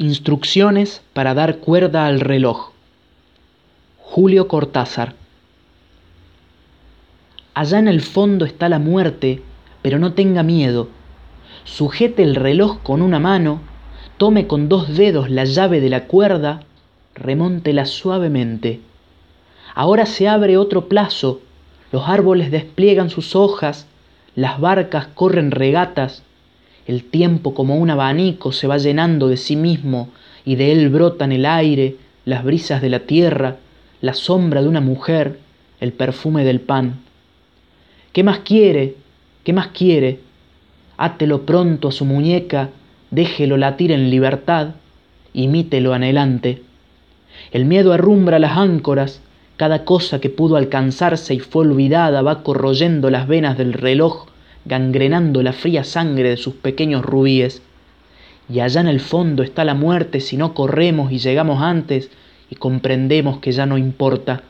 Instrucciones para dar cuerda al reloj. Julio Cortázar. Allá en el fondo está la muerte, pero no tenga miedo. Sujete el reloj con una mano, tome con dos dedos la llave de la cuerda, remóntela suavemente. Ahora se abre otro plazo, los árboles despliegan sus hojas, las barcas corren regatas, el tiempo como un abanico se va llenando de sí mismo y de él brotan el aire, las brisas de la tierra, la sombra de una mujer, el perfume del pan. ¿Qué más quiere? ¿Qué más quiere? Átelo pronto a su muñeca, déjelo latir en libertad, imítelo anhelante. El miedo arrumbra las áncoras, cada cosa que pudo alcanzarse y fue olvidada va corroyendo las venas del reloj gangrenando la fría sangre de sus pequeños rubíes. Y allá en el fondo está la muerte si no corremos y llegamos antes y comprendemos que ya no importa